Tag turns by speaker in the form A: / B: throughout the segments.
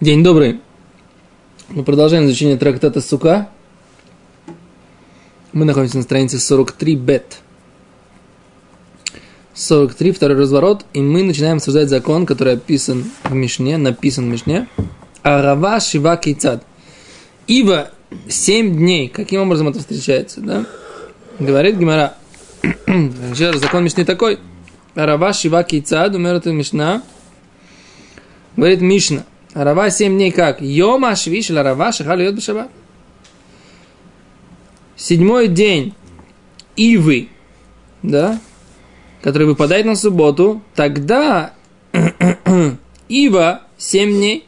A: День добрый. Мы продолжаем изучение трактата Сука. Мы находимся на странице 43 бет. 43, второй разворот, и мы начинаем обсуждать закон, который описан в Мишне, написан в Мишне. Арава Шива Кейцад. Ива 7 дней. Каким образом это встречается, да? Говорит Гимара. Еще закон Мишны такой. Арава Шива Кейцад, умер Мишна. Говорит Мишна. Арава 7 дней как? Йома Швиш Арава Шахали Йод Башабат. Седьмой день Ивы, да, который выпадает на субботу, тогда Ива 7 дней.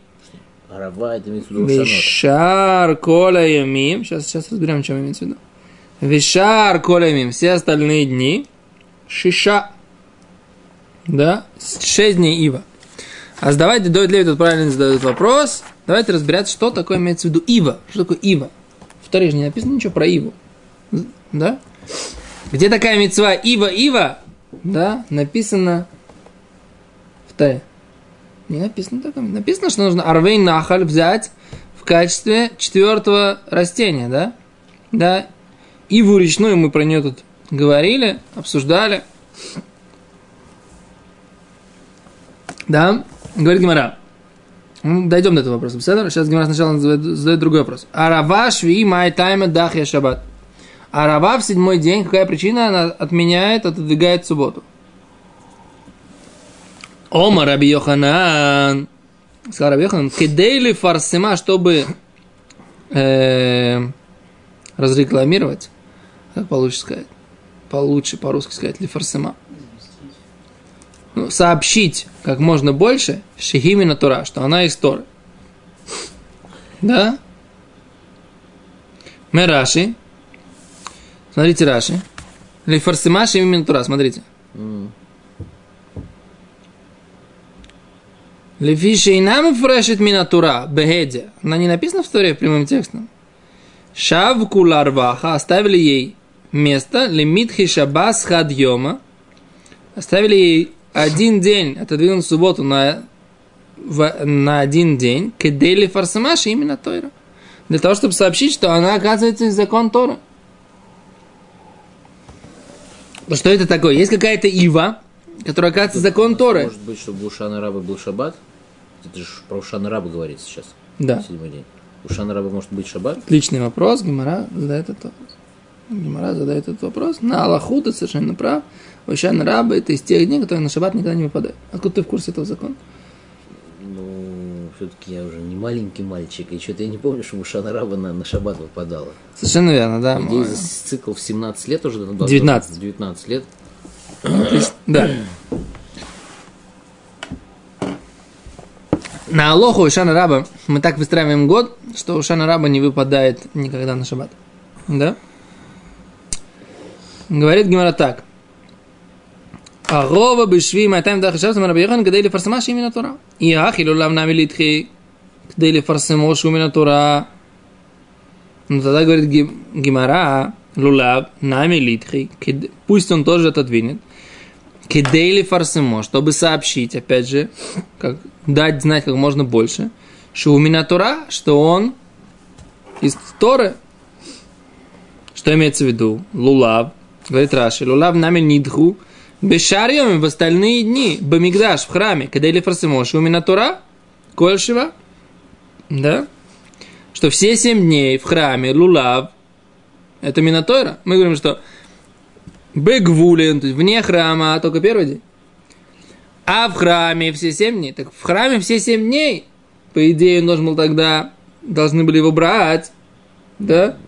B: Арава, это.
A: Вишар Коля Ямим. Сейчас, сейчас разберем, чем имеется в виду. Вишар Коля Ямим. Все остальные дни. Шиша. Да? Шесть дней Ива. А давайте Дойд Левит тут правильно задает вопрос. Давайте разбираться, что такое имеется в виду Ива. Что такое Ива? В Торе же не написано ничего про Иву. Да? Где такая мецва Ива Ива? Да, написано в Торе. Не написано такое. Написано, что нужно Арвейн Нахаль взять в качестве четвертого растения, да? Да. Иву речную мы про нее тут говорили, обсуждали. Да, говорит Гимара. Дойдем до этого вопроса. Сейчас Гимара сначала задает, задает другой вопрос. Арава шви май тайма дахья шаббат. Арава в седьмой день, какая причина? Она отменяет, отодвигает субботу. Ома Раби Йоханан. Сказал Раби Йоханан. Кедейли фарсима, чтобы э, разрекламировать. Как получше сказать? Получше по-русски сказать. Ли фарсима. Ну, сообщить как можно больше Шехимина Тура, что она из Торы. Да? Мы Раши. Смотрите Раши. Лифарсима Шехимина Тура, смотрите. Лефиши нам фрешит минатура, бегеде. Она не написана в Торе прямым текстом. Шавку ларваха оставили ей место, лимитхи шабас хадьома. Оставили ей один день, отодвинул субботу на, в, на один день, кедели фарсамаши именно Тойра. Для того, чтобы сообщить, что она оказывается из закон Тора. Что это такое? Есть какая-то ива, которая оказывается закон Торы.
B: Может быть, чтобы у Шана Раба был шаббат? Это же про Ушана Раба говорится сейчас.
A: Да.
B: Седьмой день. У Шана Раба может быть шаббат?
A: Отличный вопрос. Гимара задает этот вопрос. Гимара задает этот вопрос. На Аллаху ты совершенно прав. Ушан Раба это из тех дней, которые на шаббат никогда не выпадают. Откуда ты в курсе этого закона?
B: Ну, все-таки я уже не маленький мальчик, и что-то я не помню, что у Шана Раба на, на шаббат выпадало.
A: Совершенно верно, да.
B: За цикл в 17 лет уже. ну,
A: 19.
B: 19 лет.
A: Да. На Алоху и Шана Раба мы так выстраиваем год, что у Шана Раба не выпадает никогда на шаббат. Да? Говорит Гимара так. Агова бешви матайм даха шаббат раби Йохан кадей לפרסמה שהיא מן התורה. אי הכי לא לאו נמי לדחי כדי לפרסמו שהוא מן התורה. Ну тогда говорит Ги- Гимара, лулаб, нами литхи, кед- пусть он тоже отодвинет. Кедейли фарсимо, чтобы сообщить, опять же, как, дать знать как можно больше, что у меня Тора, что он из Торы. Что имеется в виду? Лулав, говорит Раши, лулав нами нидху, бешарьем в остальные дни, бамигдаш в храме, кедейли фарсимо, что у меня Тора, кольшева, да? Что все семь дней в храме лулав, это Минотойра. Мы говорим, что Бегвулин, то есть вне храма, только первый день. А в храме все семь дней. Так в храме все семь дней, по идее, он должен был тогда, должны были его брать, да?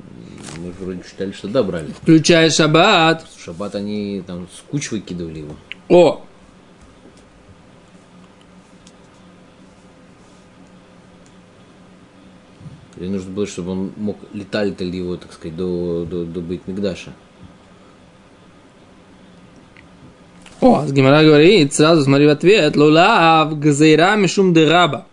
B: Мы вроде считали, что да, брали.
A: Включая шаббат.
B: В шаббат они там с куч выкидывали его.
A: О!
B: Или нужно было, чтобы он мог летать его, так сказать, до, до, до быть Мигдаша.
A: О, Гимара говорит, сразу смотри в ответ, лулав гзейра мишум дераба.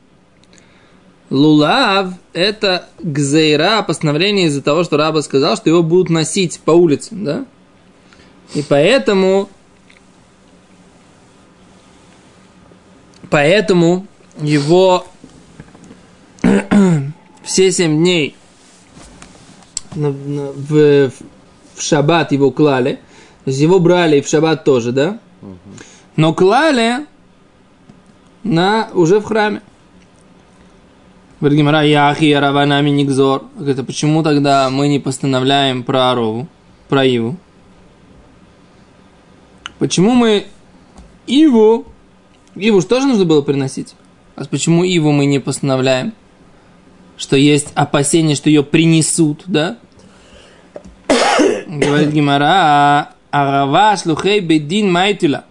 A: Лулав – это гзейра, постановление из-за того, что раба сказал, что его будут носить по улице, да? И поэтому, поэтому его все семь дней на- в, в шаббат его клали. То есть его брали и в шаббат тоже, да? Но клали на, уже в храме. Говорит Гимара, Яхи, Араванами, Нигзор. Говорит, а почему тогда мы не постановляем про Арову, про Иву? Почему мы Иву, Иву же нужно было приносить? А почему Иву мы не постановляем? Что есть опасение, что ее принесут, да? Говорит Гимара, Арава шлухей бедин майтила.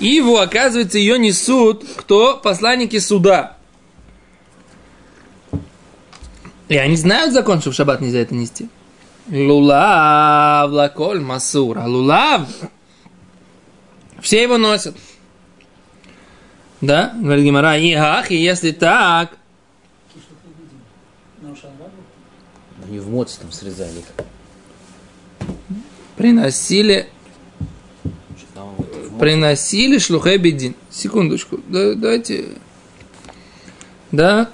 A: Иву, оказывается, ее несут кто? Посланники суда. И они знают закон, что в шаббат нельзя это нести. Лулав, лаколь, масур. А лулав, все его носят. Да, говорит Гимара, и ах, и если так,
B: Они в моце там срезали
A: приносили, приносили шлухай бедин. Секундочку, да, давайте. Да.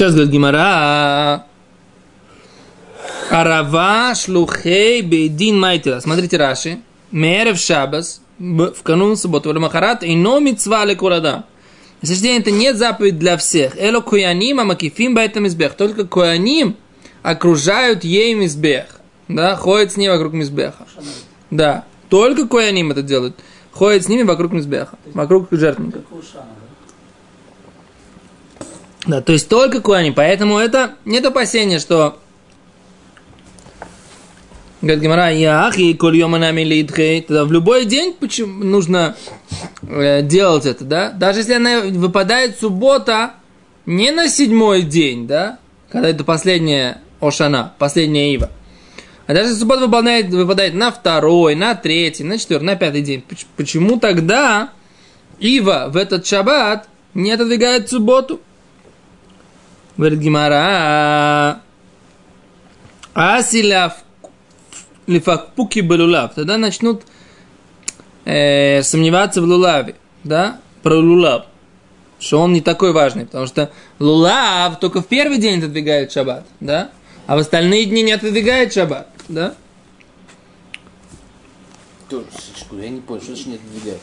A: Сейчас говорит Гимара. Арава шлухей бедин майтила. Смотрите Раши. Мерев шабас в канун субботы валимахарат и но митцва следующий день это нет заповедь для всех. Эло куяним, а макифим байтам избех. Только куяним окружают ей мизбех. Да, ходят с ней вокруг мизбеха. Да, только куяним это делают. Ходят с ними вокруг мизбеха, вокруг жертвника. Да, то есть только куаним. Поэтому это нет опасения, что Говорит Гимара, я и коль нами лидхей. Тогда в любой день почему нужно э, делать это, да? Даже если она выпадает суббота не на седьмой день, да? Когда это последняя Ошана, последняя Ива. А даже если суббота выпадает, выпадает на второй, на третий, на четвертый, на пятый день. Поч- Почему тогда Ива в этот шаббат не отодвигает субботу? Говорит Гимара, Асиляв лифакпуки балулав. Тогда начнут э, сомневаться в лулаве, да, про лулав, что он не такой важный, потому что лулав только в первый день отодвигает шаббат, да, а в остальные дни не отодвигает шаббат, да.
B: Я не понял, что значит не отодвигает.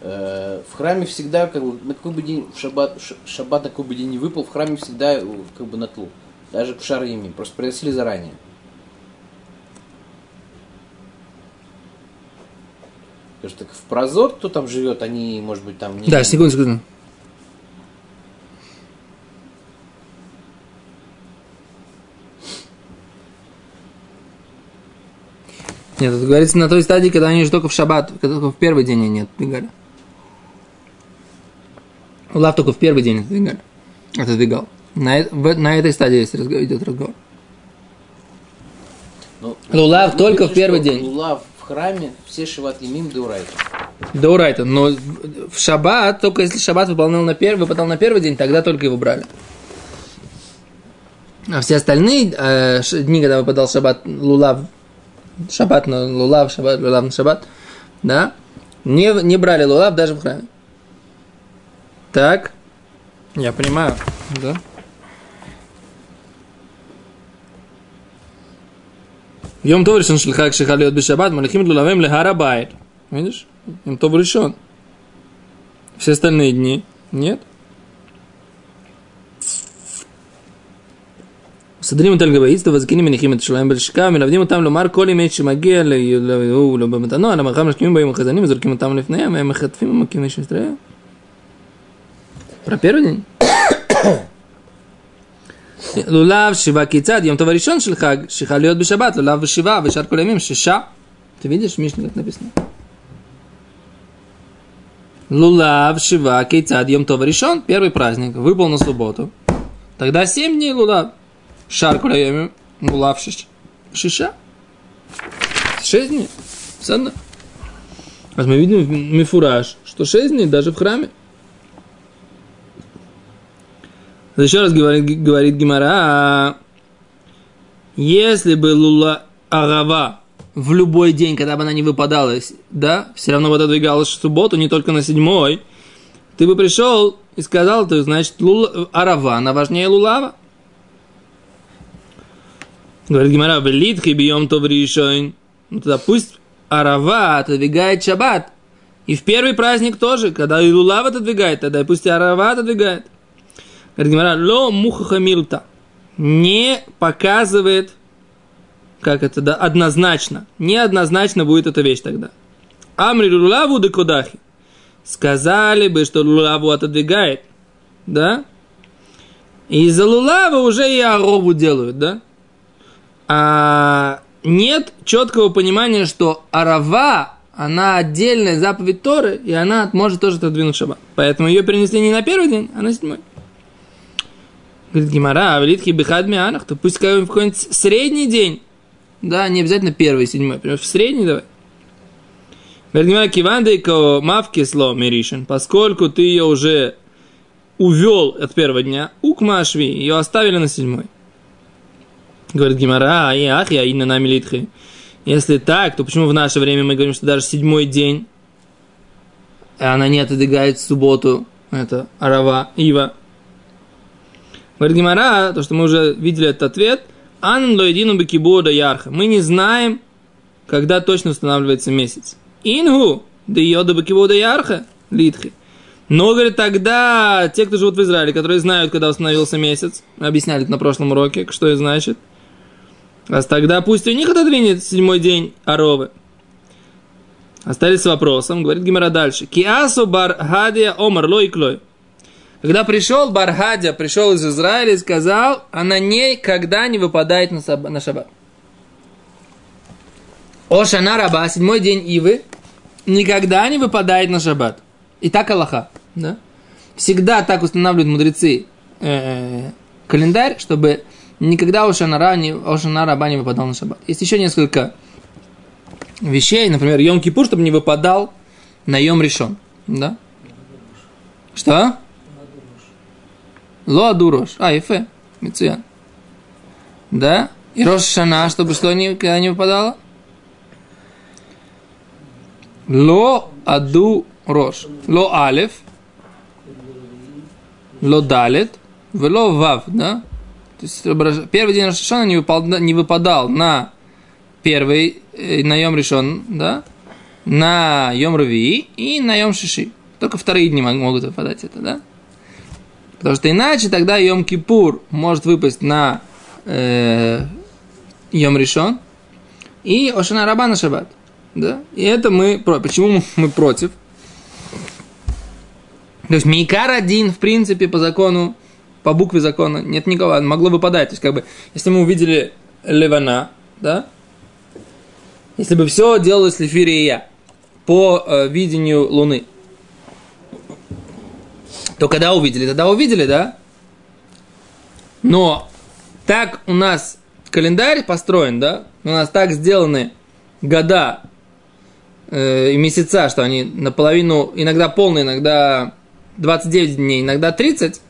B: Э, В храме всегда, как бы, на какой бы день в шаббат, шаббат на какой бы день не выпал, в храме всегда э, как бы на тлу. Даже к шарами, просто приносили заранее. Потому что так в прозор, кто там живет, они, может быть, там не...
A: Да, секунду, секунду. Нет, это говорится на той стадии, когда они же только в шаббат, только в первый день они отодвигали. Лав только в первый день отодвигали. Отодвигал. На, э- в- на этой стадии есть идет разговор.
B: Ну,
A: Лулав
B: ну,
A: только в первый день.
B: Лулав в храме, все шиват имим деурайта.
A: Да урайта, но в- шаббат, только если шаббат выполнял на первый, выпадал на первый день, тогда только его брали. А все остальные э, дни, когда выпадал шаббат, лулав, шаббат на лулав, шаббат, лулав на шаббат, да, не, не брали лулав даже в храме. Так, я понимаю, да. Йом Тов решен шельхак шехалиот бешаббат, малихим лулавем лехарабайт. Видишь? Йом Тов решен. Все остальные дни нет. מסדרים אותם לגבי וזקנים מניחים את שלהם בלשכה, מלמדים אותם לומר כל ימי שמגיע להוא לא במתנו, על המרחב משקיעים בהם החזנים וזורקים אותם לפניהם, והם מחטפים ומכים איש ישראל. про первый день? Лулав, Шива, Кицад, Йом Товаришон, Шельхаг, Шихалиот Бешабат, Лулав, Шива, Вешар Кулямим, Шиша. Ты видишь, Мишна, как написано? Лулав, Шива, Кейцад, Йом Товаришон, первый праздник, выпал на субботу. Тогда семь дней Лулав, Шар Кулямим, Лулав, Шиша. 6 дней. Садно. А мы видим мифураж, что шесть дней даже в храме. Еще раз говорит, говорит Гимара, если бы лула агава в любой день, когда бы она не выпадала, да, все равно бы отодвигалась в субботу, не только на седьмой, ты бы пришел и сказал, то значит, лула, арава, она важнее лулава. Говорит Гимара, велит хибием то решен. Ну тогда пусть арава отодвигает шаббат. И в первый праздник тоже, когда и лулав отодвигает, тогда и пусть арава отодвигает. Ло мухаха милта. Не показывает, как это, да, однозначно. Неоднозначно будет эта вещь тогда. Амри лулаву декодахи. Сказали бы, что лулаву отодвигает, да? И из-за лулава уже и арову делают, да? А нет четкого понимания, что арава, она отдельная заповедь Торы, и она может тоже отодвинуть шаббат. Поэтому ее перенесли не на первый день, а на седьмой. Говорит Гимара, а велитхи бихад то пусть в какой-нибудь средний день. Да, не обязательно первый, седьмой, например, в средний давай. Говорит Гимара, кивандейко мавки сло миришин, поскольку ты ее уже увел от первого дня, укмашви, ее оставили на седьмой. Говорит Гимара, и ах, я и на нами литхи. Если так, то почему в наше время мы говорим, что даже седьмой день, она не отодвигает в субботу, это арава, ива. Говорит Гимара, то, что мы уже видели этот ответ, ан лоидину бекибода ярха. Мы не знаем, когда точно устанавливается месяц. Ингу, да йода бекибода ярха, литхи. Но, говорит, тогда те, кто живут в Израиле, которые знают, когда установился месяц, объясняли это на прошлом уроке, что это значит – а тогда пусть у них отодвинет седьмой день Аровы. Остались с вопросом, говорит Гимера дальше. Киасу бархадия омар лой клой. Когда пришел Бархадия, пришел из Израиля и сказал, а на ней когда не выпадает на, саб- на шаббат. Ошана раба, седьмой день Ивы, никогда не выпадает на шаббат. И так Аллаха. Да? Всегда так устанавливают мудрецы э, календарь, чтобы никогда Ошанара не, Ошана Раба не выпадал на шаббат. Есть еще несколько вещей, например, Йом Кипур, чтобы не выпадал на Йом Решон. Да? Что? Ло Адурош. А, Ефе. Мицуян. Да? И Рош Шана, чтобы что никогда не выпадало? Ло Аду Рош. Ло Алев. Ло Далет. Вело Вав, да? То есть первый день Рошашана не, выпал, не выпадал на первый, э, на Йом решен, да, на Йом Руви и на Йом Шиши. Только вторые дни могут выпадать это, да? Потому что иначе тогда Йом Кипур может выпасть на э, Йом решен и Ошана Раба на Шаббат. Да? И это мы... Почему мы против? То есть Мейкар один, в принципе, по закону по букве закона нет никого, могло выпадать. То есть, как бы, если мы увидели Левана, да, если бы все делалось Лефирия по э, видению Луны, то когда увидели? Тогда увидели, да? Но так у нас календарь построен, да? У нас так сделаны года э, и месяца, что они наполовину, иногда полные, иногда 29 дней, иногда 30,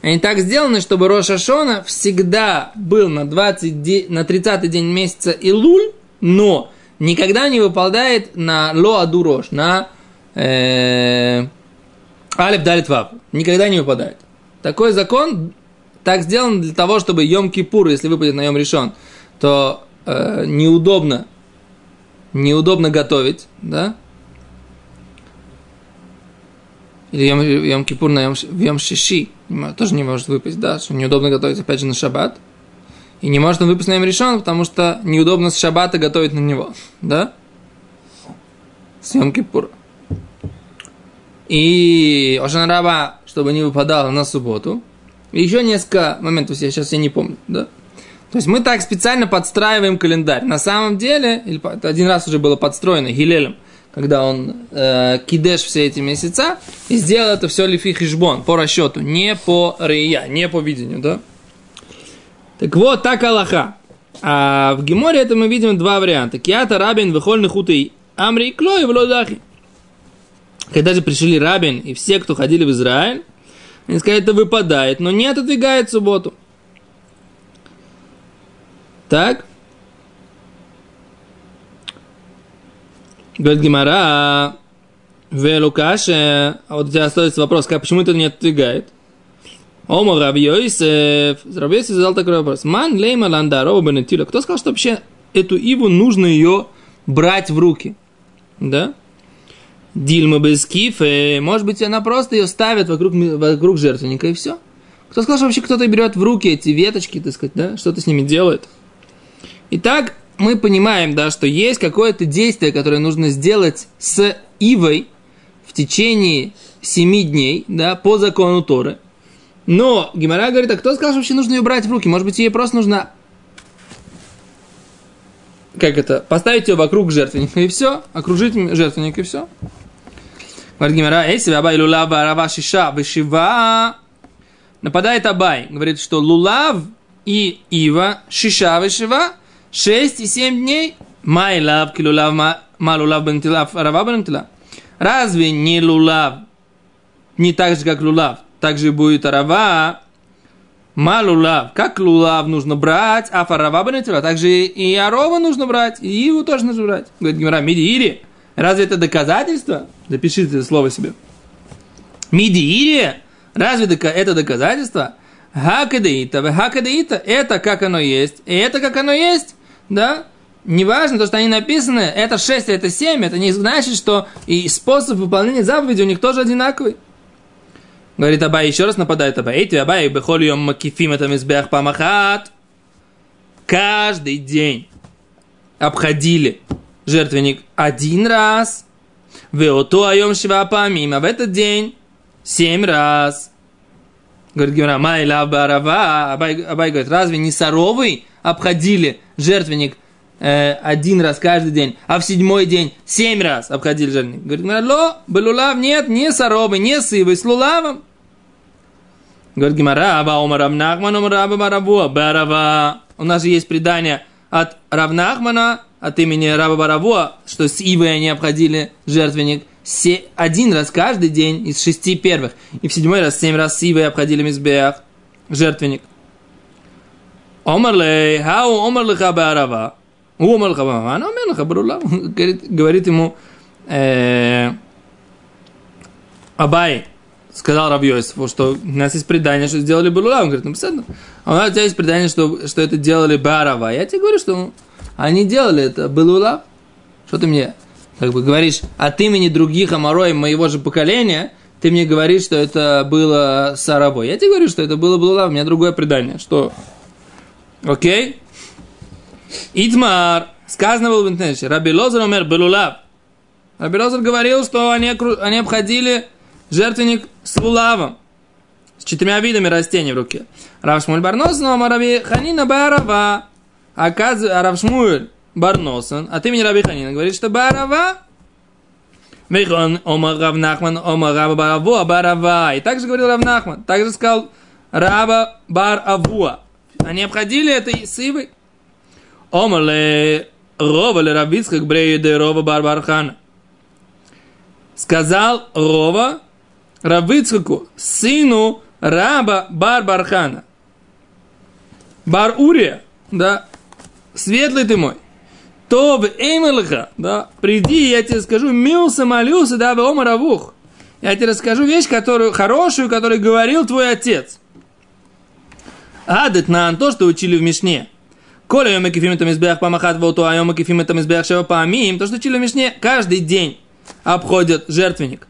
A: они так сделаны, чтобы Роша Шона всегда был на, 20, на 30 день месяца Илуль, но никогда не выпадает на Ло Аду Рош, на э, Алеп Далит Вав. Никогда не выпадает. Такой закон так сделан для того, чтобы Йом Кипур, если выпадет на Йом Решен, то э, неудобно, неудобно готовить, да, или Йом, Йом Кипур на Йом, Йом Шиши, тоже не может выпасть, да, что неудобно готовить опять же на шаббат. И не может он выпасть на Йом Решон, потому что неудобно с шаббата готовить на него, да? С Йом Кипур. И Ошан Раба, чтобы не выпадало на субботу. И еще несколько моментов, я сейчас я не помню, да? То есть мы так специально подстраиваем календарь. На самом деле, один раз уже было подстроено Гилелем – когда он э, кидеш все эти месяца, и сделал это все лифи хижбон, по расчету, не по рея, не по видению, да? Так вот, так Аллаха. А в Геморе это мы видим два варианта. Киата рабин выхольный хуты амри клой в лодахи. Когда же пришли рабин и все, кто ходили в Израиль, они сказали, это выпадает, но не отодвигает субботу. Так? Говорит Гимара, Велукаше, а вот у тебя остается вопрос, как, почему это не отодвигает? Ома Рабьёйсев. Рабьёйсев задал такой вопрос. Ман лейма бенетила. Кто сказал, что вообще эту иву нужно ее брать в руки? Да? Дильма без кифе. Может быть, она просто ее ставит вокруг, вокруг жертвенника и все. Кто сказал, что вообще кто-то берет в руки эти веточки, так сказать, да? Что-то с ними делает? Итак, мы понимаем, да, что есть какое-то действие, которое нужно сделать с ивой в течение семи дней, да, по закону Торы – но Гимара говорит, а кто сказал, что вообще нужно ее брать в руки? Может быть, ей просто нужно как это, поставить ее вокруг жертвенника и все, окружить жертвенник и все. Говорит Гимара, если Абай лулав арава шиша вышива, нападает Абай, говорит, что лулав и ива шиша вышива 6 и 7 дней, май лав килулав ма лулав бентилав арава бентилав. Разве не лулав не так же, как лулав, также будет арава, малулав, как лулав нужно брать, а фарава банатила, также и арова нужно брать, и его тоже нужно брать. Говорит Гимара, мидиири, разве это доказательство? Запишите это слово себе. Мидиири, разве это доказательство? Хакадеита, хакадеита, это как оно есть, и это как оно есть, да? Неважно, то, что они написаны, это 6, это 7, это не значит, что и способ выполнения заповеди у них тоже одинаковый. Говорит Абай, еще раз нападает Абай. Эти Абай, бехольем макифим это мизбех памахат. Каждый день обходили жертвенник один раз. Веоту айом шива памим. А в этот день семь раз. Говорит Гимара, май лав барава. Абай, Абай говорит, разве не соровый обходили жертвенник э, один раз каждый день, а в седьмой день семь раз обходили жертвенник? Говорит, ло, белулав, нет, не соровый, не сывый, с лулавом. Говорит Гимара, Аба Омар Равнахман, Омар Раба Баравуа, Барава. У нас же есть предание от Равнахмана, от имени Раба Баравуа, что с Ивой они обходили жертвенник один раз каждый день из шести первых. И в седьмой раз, семь раз с Ивой обходили Мизбех, жертвенник. Омар лей, хау омар леха барава. Омар леха барава, она омар леха барула. Говорит ему э, Абай, сказал Равьёйсову, что у нас есть предание, что сделали Балула. Он говорит, ну, беседно. А у нас есть предание, что, что это делали Барава. Я тебе говорю, что они делали это Балула. Что ты мне как бы говоришь от имени других Амарой моего же поколения, ты мне говоришь, что это было Сарабой. Я тебе говорю, что это было Балула, у меня другое предание. Что? Окей? Идмар. Сказано было в интернете. Раби Лозер умер Балулав. Раби Лозер говорил, что они, они обходили жертвенник с лулавом, с четырьмя видами растений в руке. Равшмуль Барнос, но Раби Ханина Барава. Оказывается, Равшмуль Барносан от имени Раби Ханина говорит, что Барава Михон Омар Равнахман Омар Раба Баравуа Барава. И также говорил Равнахман. Также сказал Раба Бар Авуа. Они обходили это с Ивой. Омар ле Рова ле Бреиде Рова Бар Бархана. Сказал Рова Равыцхаку, сыну раба Бар-Бархана. Бар-Урия, да, светлый ты мой. То в Эймелха, да, приди, я тебе скажу, милса молился, да, в Омаравух. Я тебе расскажу вещь, которую, хорошую, которую говорил твой отец. Адет на то, что учили в Мишне. Коля йома кефим это мизбех памахат волту, а йома кефим это мизбех шева. То, что учили в Мишне, каждый день обходят жертвенник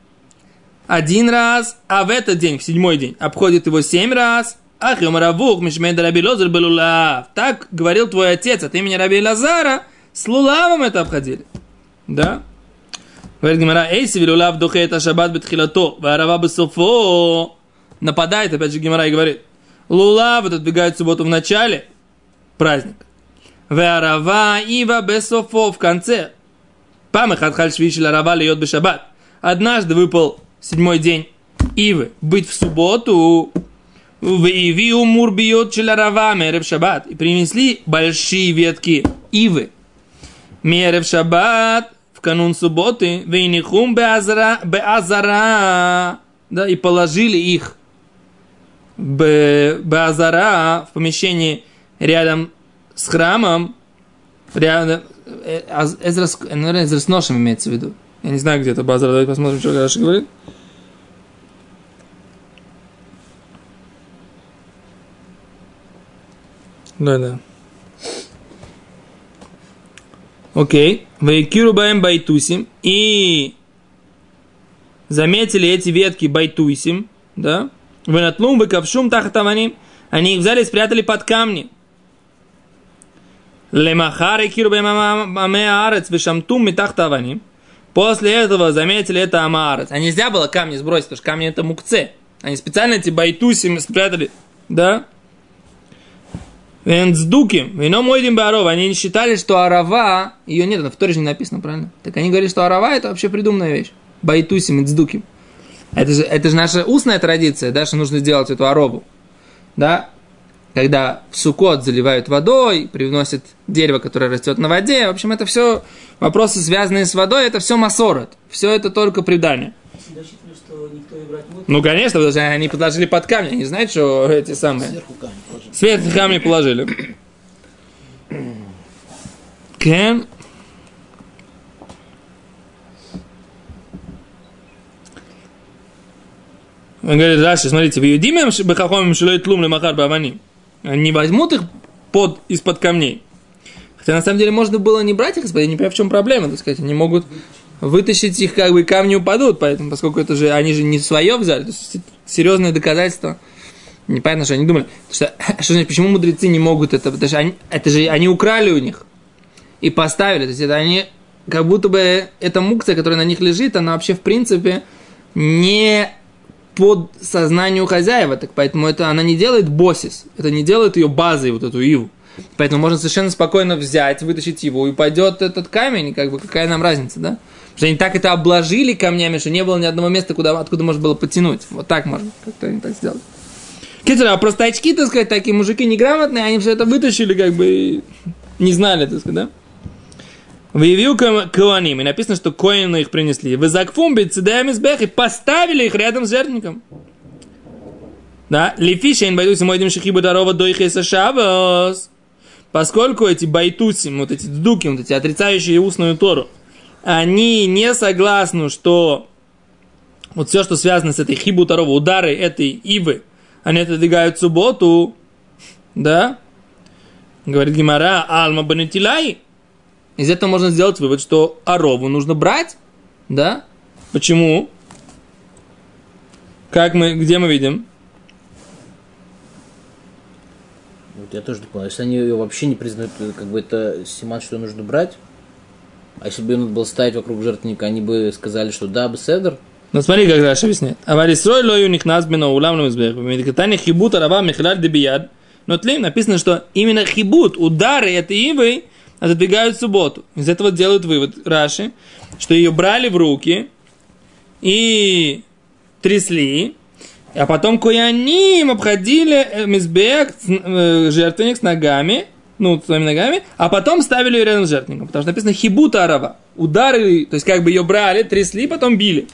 A: один раз, а в этот день, в седьмой день, обходит его семь раз. Ах, Маравух, Мишмейда Раби Лозер был Лулав. Так говорил твой отец от имени Раби Лазара. С Лулавом это обходили. Да? Говорит Гимара, Эйси Лулав духет шаббат бетхилато, варава бесофо. Нападает, опять же, Гимара и говорит, Лулав отодвигает субботу в начале праздника. Варава ива бесофо в конце. Памехат хальшвиш ларава льет бешаббат. Однажды выпал седьмой день. Ивы, быть в субботу, в Ивиу Мурбиот Челарава Мерев Шаббат, и принесли большие ветки Ивы. Мерев Шаббат, в канун субботы, Вейнихум Беазара, Беазара, да, и положили их Беазара в помещении рядом с храмом, рядом, Эзрас, наверное, Эзрас Ношем имеется в виду, Я не знаю, где это базар. Давайте посмотрим, что Раши говорит. Да, да. Окей. Вейкиру баем байтусим. И заметили эти ветки байтусим, да? Венатлум выкавшум тахатаваним. Они их взяли и спрятали под камни. Лемахары киру баем амеарец вешамтум метахтаваним. После этого заметили это амаарец. А нельзя было камни сбросить, потому что камни это мукце. Они специально эти байтусим спрятали, да? Венцдуки, вино мойдим баров. Они считали, что арава, ее нет, на в же не написано, правильно? Так они говорили, что арава это вообще придуманная вещь. Байтусим, венцдуки. Это же, это же наша устная традиция, да, что нужно сделать эту арову. Да? Когда в сукот заливают водой, привносят дерево, которое растет на воде. В общем, это все вопросы, связанные с водой, это все масорот. Все это только предание. Ну, конечно, потому что они подложили под камни. Они знают, что эти самые...
B: Сверху камень положил.
A: Сверху камни положили. Кен. Он говорит, Раши, смотрите, в Юдимем Бахахомим Шилой Тлум Лемахар Бавани. Не возьмут их под, из-под камней. Хотя на самом деле можно было не брать их из-под, я не понимаю, в чем проблема, так сказать. Они могут вытащить их, как бы камни упадут, поэтому, поскольку это же, они же не свое взяли, то есть серьезное доказательство. Непонятно, что они думали. Что, что значит, почему мудрецы не могут это? Потому что они, это же они украли у них и поставили. То есть это они, как будто бы эта мукция, которая на них лежит, она вообще в принципе не под сознанию хозяева, так поэтому это она не делает босис, это не делает ее базой, вот эту иву. Поэтому можно совершенно спокойно взять, вытащить его, и пойдет этот камень, и как бы какая нам разница, да? Потому что они так это обложили камнями, что не было ни одного места, куда, откуда можно было потянуть. Вот так можно как-то они так сделать. Китера, а просто очки, так сказать, такие мужики неграмотные, они все это вытащили, как бы, и не знали, так сказать, да? Выявил Коаним, и написано, что коины их принесли. Вы закфум бецедаем и поставили их рядом с жертвенником. Да, лифишейн байдуси мойдим шахибу дарова дойхеса шабас. Поскольку эти байтусим, вот эти ддуки, вот эти отрицающие устную Тору, они не согласны, что вот все, что связано с этой хибу Тарова, удары этой ивы, они отодвигают субботу, да? Говорит Гимара, алма банетилай. Из этого можно сделать вывод, что арову нужно брать, да? Почему? Как мы, где мы видим?
B: Вот я тоже так понял. Если они ее вообще не признают, то как бы это симан, что нужно брать. А если бы он был ставить вокруг жертвенника, они бы сказали, что да, беседр.
A: Ну смотри, как Раша объясняет. Аварисрой лою них нас бина улам на мизбех. В медикатане хибут арава михлаль дебияд. Но тлим написано, что именно хибут, удары этой ивы отодвигают в субботу. Из этого делают вывод Раши, что ее брали в руки и трясли, а потом кояним обходили мизбех, жертвенник с ногами, ну, своими ногами, а потом ставили ее рядом с жертвенником. Потому что написано хибута арава. Удары, то есть как бы ее брали, трясли, потом били.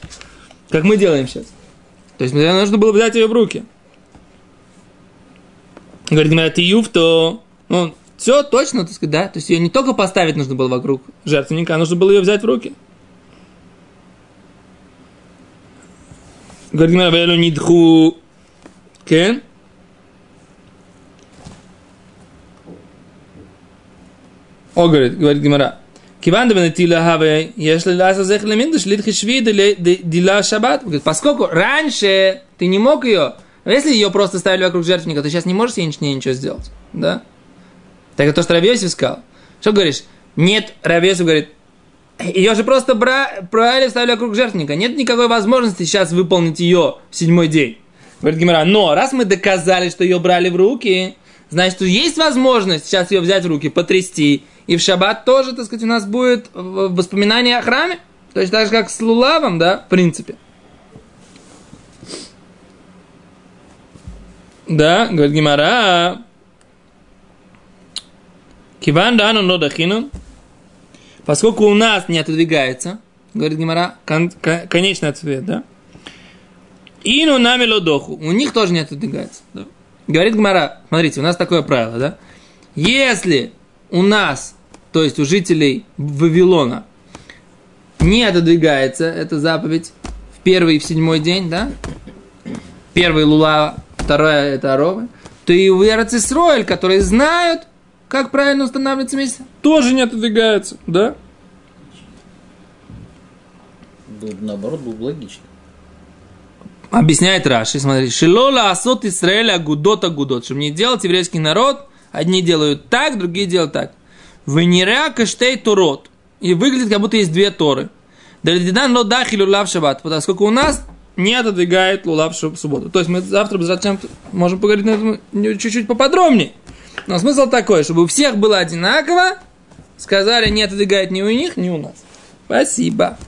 A: Как мы делаем сейчас. То есть нужно было взять ее в руки. Говорит, говорят, ты юфто. Ну, все точно, так сказать, да? То есть ее не только поставить нужно было вокруг жертвенника, а нужно было ее взять в руки. Говорит, говорит, нидху. Кен? О, говорит, говорит Гимара. Киван да бенетила хаве, если ласа зех леминдаш, литхи шви дила шаббат. Поскольку раньше ты не мог ее, если ее просто ставили вокруг жертвенника, то сейчас не можешь ей ничего сделать. Да? Так это то, что Равьесев сказал. Что говоришь? Нет, Равьесев говорит, ее же просто бра- брали, ставили вокруг жертвенника. Нет никакой возможности сейчас выполнить ее в седьмой день. Говорит Гимара, но раз мы доказали, что ее брали в руки, значит, есть возможность сейчас ее взять в руки, потрясти. И в шаббат тоже, так сказать, у нас будет воспоминание о храме. То есть так же, как с лулавом, да, в принципе. Да, говорит Гимара. Киван да, но дахину. Поскольку у нас не отодвигается, говорит Гимара, кон- кон- конечный ответ, да? И ну нами лодоху. У них тоже не отодвигается. Да? Говорит Гимара, смотрите, у нас такое правило, да? Если у нас, то есть у жителей Вавилона, не отодвигается, эта заповедь, в первый и в седьмой день, да? Первый лула, вторая это аровы, то и в Эрцисроэль, которые знают, как правильно устанавливается месяц, тоже не отодвигается, да?
B: Бы наоборот, было бы логично.
A: Объясняет Раши, смотри, Шилола асот Исраэля гудот агудот, чтобы не делать еврейский народ, одни делают так, другие делают так. Венеря каштей турот. И выглядит, как будто есть две торы. Дальдидан ло дахи лулав шаббат. Поскольку у нас не отодвигает лулав в субботу. То есть мы завтра зачем можем поговорить на этом чуть-чуть поподробнее. Но смысл такой, чтобы у всех было одинаково, сказали, не отодвигает ни у них, ни у нас. Спасибо.